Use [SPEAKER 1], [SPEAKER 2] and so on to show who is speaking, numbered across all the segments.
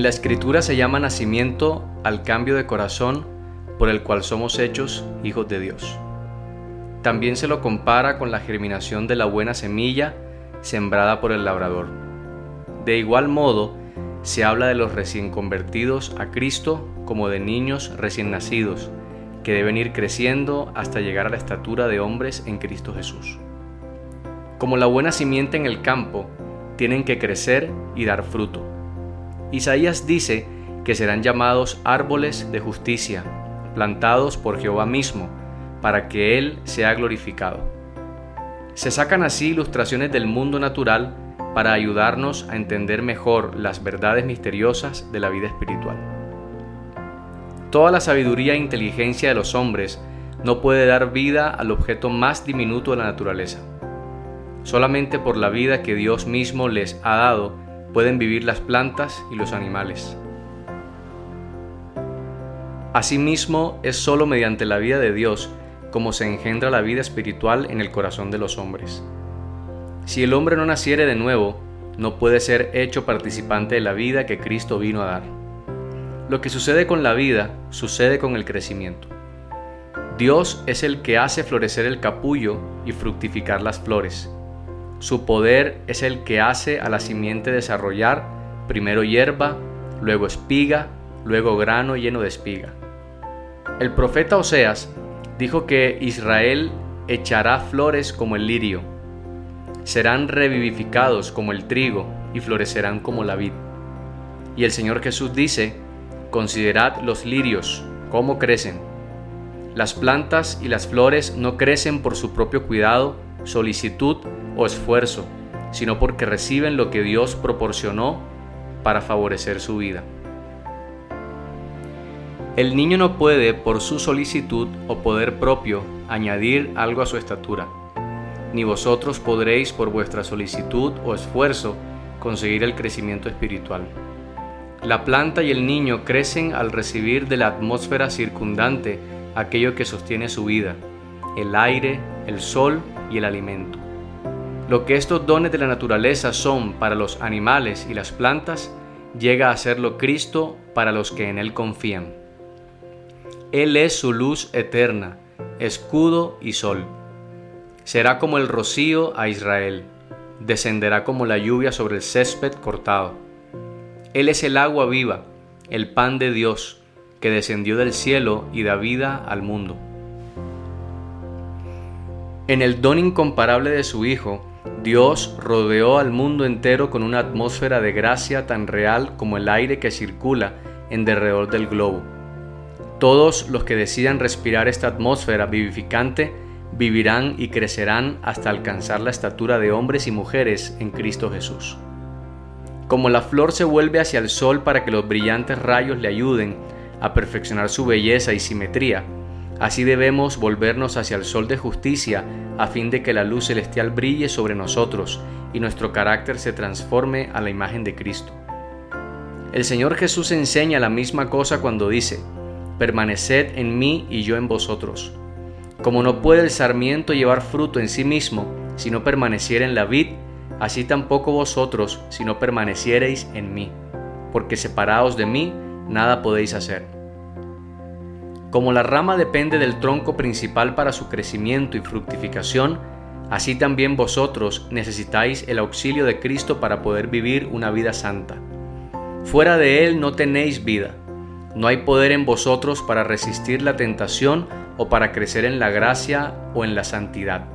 [SPEAKER 1] En la escritura se llama nacimiento al cambio de corazón por el cual somos hechos hijos de Dios. También se lo compara con la germinación de la buena semilla sembrada por el labrador. De igual modo, se habla de los recién convertidos a Cristo como de niños recién nacidos, que deben ir creciendo hasta llegar a la estatura de hombres en Cristo Jesús. Como la buena simiente en el campo, tienen que crecer y dar fruto. Isaías dice que serán llamados árboles de justicia, plantados por Jehová mismo, para que Él sea glorificado. Se sacan así ilustraciones del mundo natural para ayudarnos a entender mejor las verdades misteriosas de la vida espiritual. Toda la sabiduría e inteligencia de los hombres no puede dar vida al objeto más diminuto de la naturaleza. Solamente por la vida que Dios mismo les ha dado pueden vivir las plantas y los animales. Asimismo, es sólo mediante la vida de Dios como se engendra la vida espiritual en el corazón de los hombres. Si el hombre no naciere de nuevo, no puede ser hecho participante de la vida que Cristo vino a dar. Lo que sucede con la vida sucede con el crecimiento. Dios es el que hace florecer el capullo y fructificar las flores. Su poder es el que hace a la simiente desarrollar primero hierba, luego espiga, luego grano lleno de espiga. El profeta Oseas dijo que Israel echará flores como el lirio, serán revivificados como el trigo y florecerán como la vid. Y el Señor Jesús dice, considerad los lirios, cómo crecen. Las plantas y las flores no crecen por su propio cuidado, solicitud esfuerzo, sino porque reciben lo que Dios proporcionó para favorecer su vida. El niño no puede, por su solicitud o poder propio, añadir algo a su estatura, ni vosotros podréis, por vuestra solicitud o esfuerzo, conseguir el crecimiento espiritual. La planta y el niño crecen al recibir de la atmósfera circundante aquello que sostiene su vida, el aire, el sol y el alimento. Lo que estos dones de la naturaleza son para los animales y las plantas, llega a serlo Cristo para los que en Él confían. Él es su luz eterna, escudo y sol. Será como el rocío a Israel, descenderá como la lluvia sobre el césped cortado. Él es el agua viva, el pan de Dios, que descendió del cielo y da vida al mundo. En el don incomparable de su Hijo, Dios rodeó al mundo entero con una atmósfera de gracia tan real como el aire que circula en derredor del globo. Todos los que decidan respirar esta atmósfera vivificante vivirán y crecerán hasta alcanzar la estatura de hombres y mujeres en Cristo Jesús. Como la flor se vuelve hacia el sol para que los brillantes rayos le ayuden a perfeccionar su belleza y simetría, así debemos volvernos hacia el sol de justicia a fin de que la luz celestial brille sobre nosotros y nuestro carácter se transforme a la imagen de Cristo. El Señor Jesús enseña la misma cosa cuando dice, permaneced en mí y yo en vosotros. Como no puede el sarmiento llevar fruto en sí mismo si no permaneciera en la vid, así tampoco vosotros si no permaneciereis en mí, porque separados de mí nada podéis hacer. Como la rama depende del tronco principal para su crecimiento y fructificación, así también vosotros necesitáis el auxilio de Cristo para poder vivir una vida santa. Fuera de Él no tenéis vida. No hay poder en vosotros para resistir la tentación o para crecer en la gracia o en la santidad.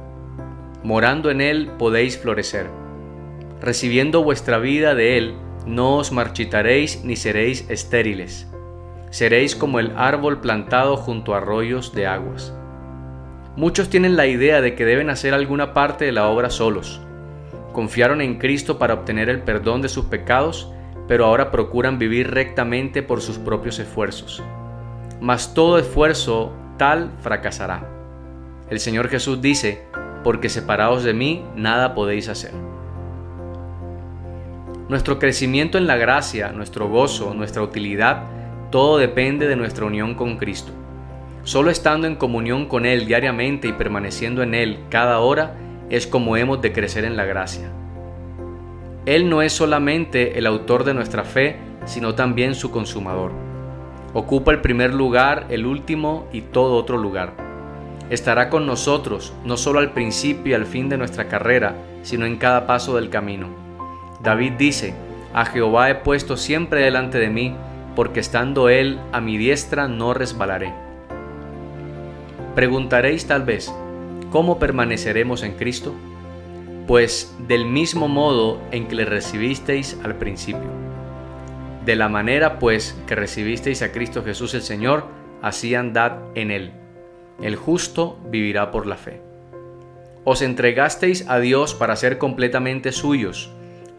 [SPEAKER 1] Morando en Él podéis florecer. Recibiendo vuestra vida de Él, no os marchitaréis ni seréis estériles. Seréis como el árbol plantado junto a arroyos de aguas. Muchos tienen la idea de que deben hacer alguna parte de la obra solos. Confiaron en Cristo para obtener el perdón de sus pecados pero ahora procuran vivir rectamente por sus propios esfuerzos. Mas todo esfuerzo tal fracasará. El Señor Jesús dice, porque separados de mí nada podéis hacer. Nuestro crecimiento en la gracia, nuestro gozo, nuestra utilidad, todo depende de nuestra unión con Cristo. Solo estando en comunión con Él diariamente y permaneciendo en Él cada hora es como hemos de crecer en la gracia. Él no es solamente el autor de nuestra fe sino también su consumador. Ocupa el primer lugar, el último y todo otro lugar. Estará con nosotros, no solo al principio y al fin de nuestra carrera, sino en cada paso del camino. David dice, a Jehová he puesto siempre delante de mí, porque estando Él a mi diestra no resbalaré. Preguntaréis tal vez, ¿cómo permaneceremos en Cristo? Pues del mismo modo en que le recibisteis al principio. De la manera pues que recibisteis a Cristo Jesús el Señor, así andad en Él. El justo vivirá por la fe. Os entregasteis a Dios para ser completamente suyos,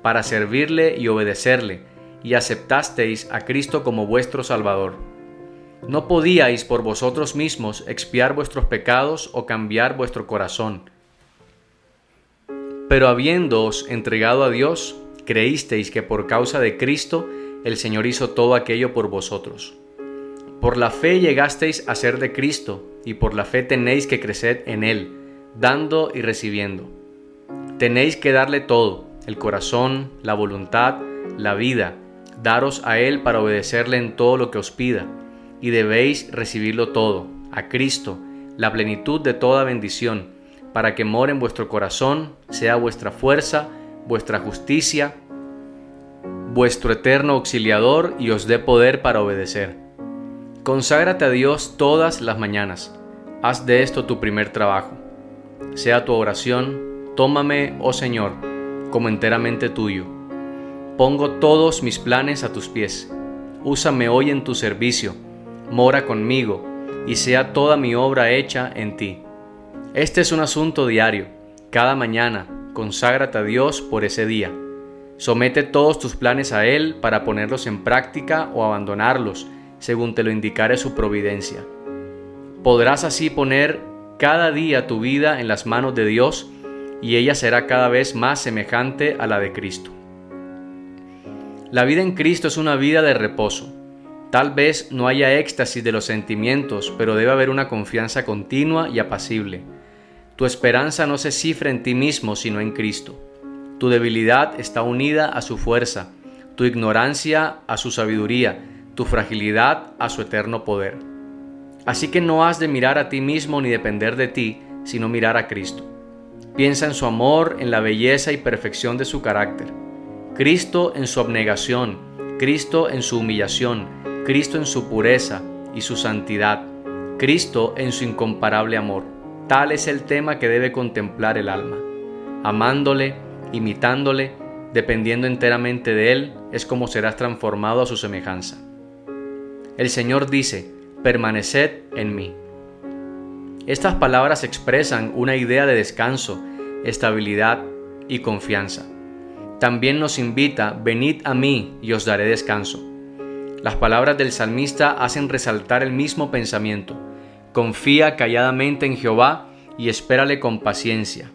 [SPEAKER 1] para servirle y obedecerle, y aceptasteis a Cristo como vuestro Salvador. No podíais por vosotros mismos expiar vuestros pecados o cambiar vuestro corazón. Pero habiéndoos entregado a Dios, creísteis que por causa de Cristo el Señor hizo todo aquello por vosotros. Por la fe llegasteis a ser de Cristo, y por la fe tenéis que crecer en Él, dando y recibiendo. Tenéis que darle todo, el corazón, la voluntad, la vida, daros a Él para obedecerle en todo lo que os pida, y debéis recibirlo todo, a Cristo, la plenitud de toda bendición, para que more en vuestro corazón, sea vuestra fuerza, vuestra justicia, vuestro eterno auxiliador y os dé poder para obedecer. Conságrate a Dios todas las mañanas. Haz de esto tu primer trabajo. Sea tu oración, tómame, oh Señor, como enteramente tuyo. Pongo todos mis planes a tus pies. Úsame hoy en tu servicio, mora conmigo, y sea toda mi obra hecha en ti. Este es un asunto diario. Cada mañana, conságrate a Dios por ese día. Somete todos tus planes a Él para ponerlos en práctica o abandonarlos, según te lo indicare su providencia. Podrás así poner cada día tu vida en las manos de Dios y ella será cada vez más semejante a la de Cristo. La vida en Cristo es una vida de reposo. Tal vez no haya éxtasis de los sentimientos, pero debe haber una confianza continua y apacible. Tu esperanza no se cifra en ti mismo, sino en Cristo. Tu debilidad está unida a su fuerza, tu ignorancia a su sabiduría, tu fragilidad a su eterno poder. Así que no has de mirar a ti mismo ni depender de ti, sino mirar a Cristo. Piensa en su amor, en la belleza y perfección de su carácter. Cristo en su abnegación, Cristo en su humillación, Cristo en su pureza y su santidad, Cristo en su incomparable amor. Tal es el tema que debe contemplar el alma. Amándole, imitándole, dependiendo enteramente de Él, es como serás transformado a su semejanza. El Señor dice, permaneced en mí. Estas palabras expresan una idea de descanso, estabilidad y confianza. También nos invita, venid a mí y os daré descanso. Las palabras del salmista hacen resaltar el mismo pensamiento. Confía calladamente en Jehová y espérale con paciencia.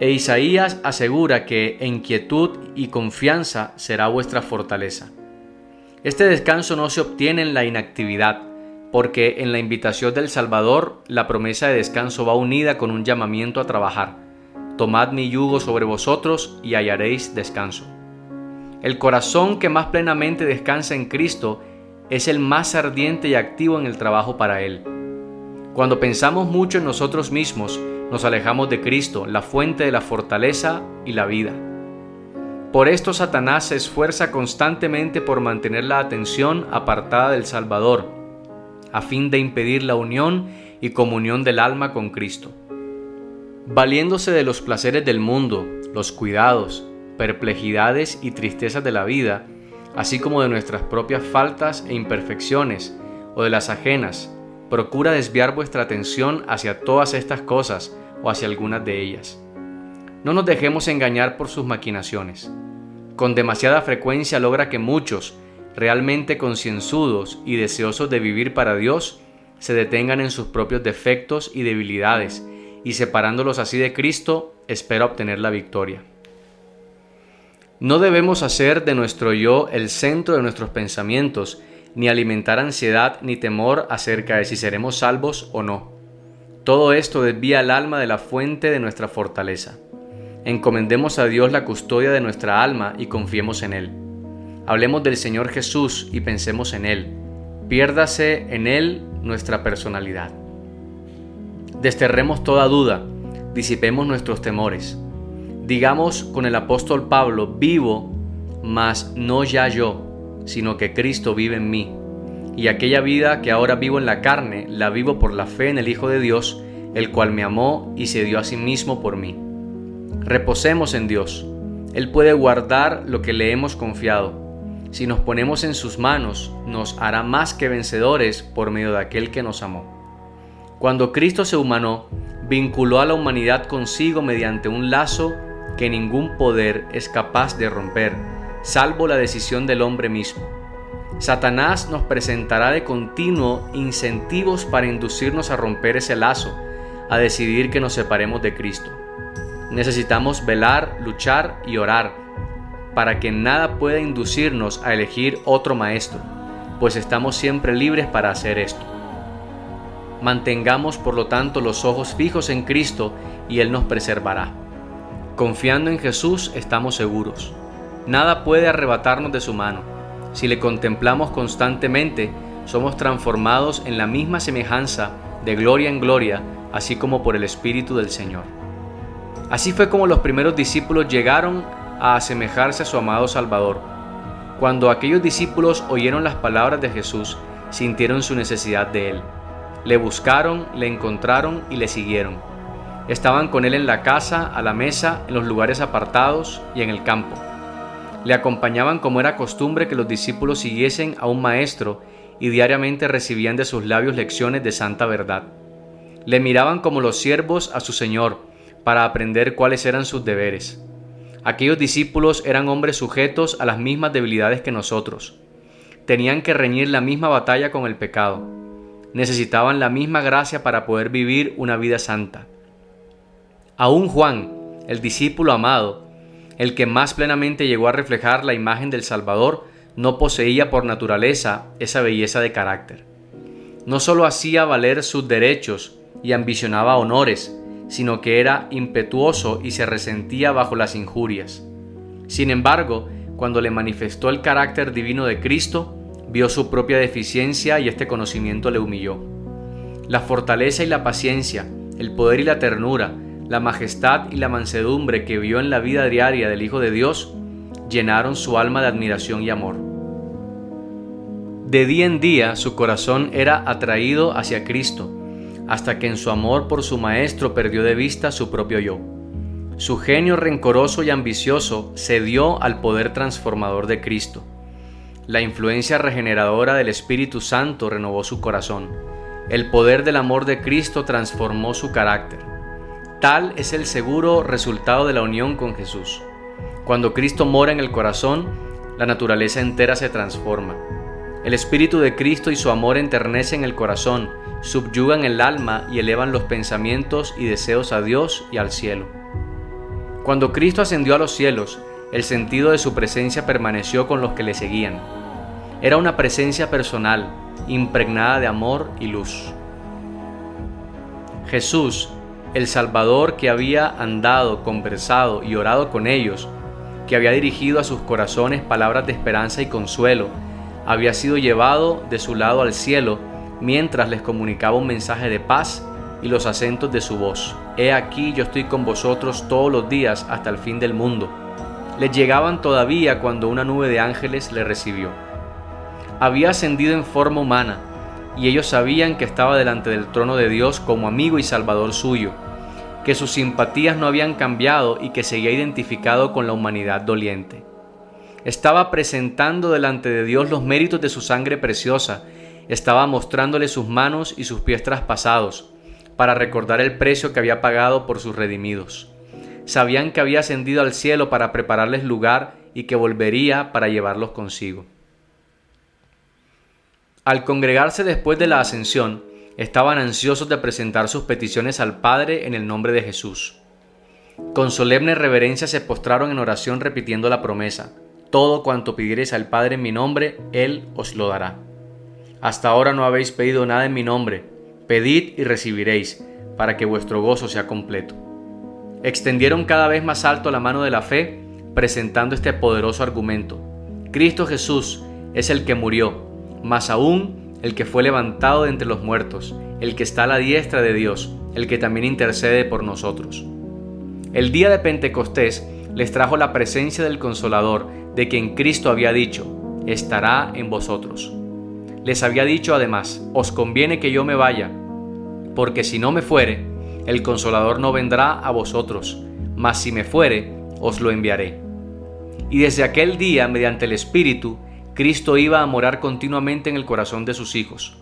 [SPEAKER 1] E Isaías asegura que en quietud y confianza será vuestra fortaleza. Este descanso no se obtiene en la inactividad, porque en la invitación del Salvador la promesa de descanso va unida con un llamamiento a trabajar. Tomad mi yugo sobre vosotros y hallaréis descanso. El corazón que más plenamente descansa en Cristo es el más ardiente y activo en el trabajo para Él. Cuando pensamos mucho en nosotros mismos, nos alejamos de Cristo, la fuente de la fortaleza y la vida. Por esto Satanás se esfuerza constantemente por mantener la atención apartada del Salvador, a fin de impedir la unión y comunión del alma con Cristo. Valiéndose de los placeres del mundo, los cuidados, perplejidades y tristezas de la vida, así como de nuestras propias faltas e imperfecciones, o de las ajenas, procura desviar vuestra atención hacia todas estas cosas o hacia algunas de ellas. No nos dejemos engañar por sus maquinaciones. Con demasiada frecuencia logra que muchos, realmente concienzudos y deseosos de vivir para Dios, se detengan en sus propios defectos y debilidades, y separándolos así de Cristo, espera obtener la victoria. No debemos hacer de nuestro yo el centro de nuestros pensamientos, ni alimentar ansiedad ni temor acerca de si seremos salvos o no. Todo esto desvía el alma de la fuente de nuestra fortaleza. Encomendemos a Dios la custodia de nuestra alma y confiemos en Él. Hablemos del Señor Jesús y pensemos en Él. Piérdase en Él nuestra personalidad. Desterremos toda duda, disipemos nuestros temores. Digamos con el apóstol Pablo, vivo, mas no ya yo, sino que Cristo vive en mí. Y aquella vida que ahora vivo en la carne, la vivo por la fe en el Hijo de Dios, el cual me amó y se dio a sí mismo por mí. Reposemos en Dios. Él puede guardar lo que le hemos confiado. Si nos ponemos en sus manos, nos hará más que vencedores por medio de aquel que nos amó. Cuando Cristo se humanó, vinculó a la humanidad consigo mediante un lazo que ningún poder es capaz de romper, salvo la decisión del hombre mismo. Satanás nos presentará de continuo incentivos para inducirnos a romper ese lazo, a decidir que nos separemos de Cristo. Necesitamos velar, luchar y orar para que nada pueda inducirnos a elegir otro maestro, pues estamos siempre libres para hacer esto. Mantengamos por lo tanto los ojos fijos en Cristo y Él nos preservará. Confiando en Jesús estamos seguros. Nada puede arrebatarnos de su mano. Si le contemplamos constantemente, somos transformados en la misma semejanza de gloria en gloria, así como por el Espíritu del Señor. Así fue como los primeros discípulos llegaron a asemejarse a su amado Salvador. Cuando aquellos discípulos oyeron las palabras de Jesús, sintieron su necesidad de Él. Le buscaron, le encontraron y le siguieron. Estaban con Él en la casa, a la mesa, en los lugares apartados y en el campo. Le acompañaban como era costumbre que los discípulos siguiesen a un maestro y diariamente recibían de sus labios lecciones de santa verdad. Le miraban como los siervos a su Señor, para aprender cuáles eran sus deberes. Aquellos discípulos eran hombres sujetos a las mismas debilidades que nosotros. Tenían que reñir la misma batalla con el pecado. Necesitaban la misma gracia para poder vivir una vida santa. Aún Juan, el discípulo amado, el que más plenamente llegó a reflejar la imagen del Salvador, no poseía por naturaleza esa belleza de carácter. No sólo hacía valer sus derechos y ambicionaba honores, sino que era impetuoso y se resentía bajo las injurias. Sin embargo, cuando le manifestó el carácter divino de Cristo, vio su propia deficiencia y este conocimiento le humilló. La fortaleza y la paciencia, el poder y la ternura, la majestad y la mansedumbre que vio en la vida diaria del Hijo de Dios, llenaron su alma de admiración y amor. De día en día su corazón era atraído hacia Cristo, hasta que en su amor por su maestro perdió de vista su propio yo. Su genio rencoroso y ambicioso cedió al poder transformador de Cristo. La influencia regeneradora del Espíritu Santo renovó su corazón. El poder del amor de Cristo transformó su carácter. Tal es el seguro resultado de la unión con Jesús. Cuando Cristo mora en el corazón, la naturaleza entera se transforma. El Espíritu de Cristo y su amor enternecen el corazón, subyugan el alma y elevan los pensamientos y deseos a Dios y al cielo. Cuando Cristo ascendió a los cielos, el sentido de su presencia permaneció con los que le seguían. Era una presencia personal, impregnada de amor y luz. Jesús, el Salvador que había andado, conversado y orado con ellos, que había dirigido a sus corazones palabras de esperanza y consuelo, había sido llevado de su lado al cielo mientras les comunicaba un mensaje de paz y los acentos de su voz. He aquí yo estoy con vosotros todos los días hasta el fin del mundo. Les llegaban todavía cuando una nube de ángeles le recibió. Había ascendido en forma humana, y ellos sabían que estaba delante del trono de Dios como amigo y salvador suyo, que sus simpatías no habían cambiado y que seguía identificado con la humanidad doliente. Estaba presentando delante de Dios los méritos de su sangre preciosa estaba mostrándole sus manos y sus pies traspasados, para recordar el precio que había pagado por sus redimidos. Sabían que había ascendido al cielo para prepararles lugar y que volvería para llevarlos consigo. Al congregarse después de la ascensión, estaban ansiosos de presentar sus peticiones al Padre en el nombre de Jesús. Con solemne reverencia se postraron en oración repitiendo la promesa, todo cuanto pidiereis al Padre en mi nombre, Él os lo dará. Hasta ahora no habéis pedido nada en mi nombre. Pedid y recibiréis, para que vuestro gozo sea completo. Extendieron cada vez más alto la mano de la fe, presentando este poderoso argumento. Cristo Jesús es el que murió, más aún el que fue levantado de entre los muertos, el que está a la diestra de Dios, el que también intercede por nosotros. El día de Pentecostés les trajo la presencia del Consolador, de quien Cristo había dicho, estará en vosotros. Les había dicho además, os conviene que yo me vaya, porque si no me fuere, el Consolador no vendrá a vosotros, mas si me fuere, os lo enviaré. Y desde aquel día, mediante el Espíritu, Cristo iba a morar continuamente en el corazón de sus hijos.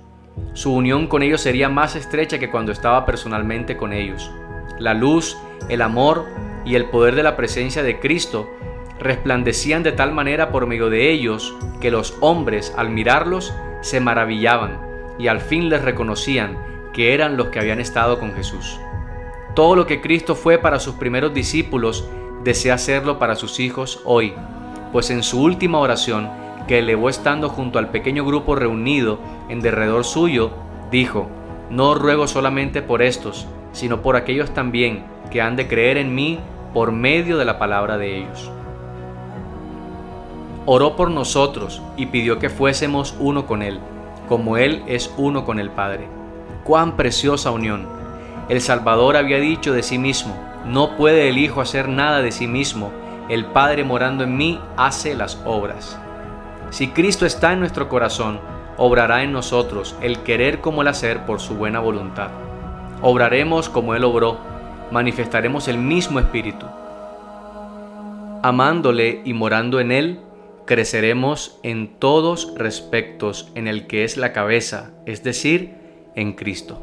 [SPEAKER 1] Su unión con ellos sería más estrecha que cuando estaba personalmente con ellos. La luz, el amor y el poder de la presencia de Cristo resplandecían de tal manera por medio de ellos que los hombres al mirarlos se maravillaban y al fin les reconocían que eran los que habían estado con Jesús. Todo lo que Cristo fue para sus primeros discípulos desea hacerlo para sus hijos hoy, pues en su última oración, que elevó estando junto al pequeño grupo reunido en derredor suyo, dijo, No ruego solamente por estos, sino por aquellos también que han de creer en mí por medio de la palabra de ellos. Oró por nosotros y pidió que fuésemos uno con Él, como Él es uno con el Padre. ¡Cuán preciosa unión! El Salvador había dicho de sí mismo, no puede el Hijo hacer nada de sí mismo, el Padre morando en mí hace las obras. Si Cristo está en nuestro corazón, obrará en nosotros el querer como el hacer por su buena voluntad. Obraremos como Él obró, manifestaremos el mismo espíritu. Amándole y morando en Él, creceremos en todos respectos en el que es la cabeza, es decir, en Cristo.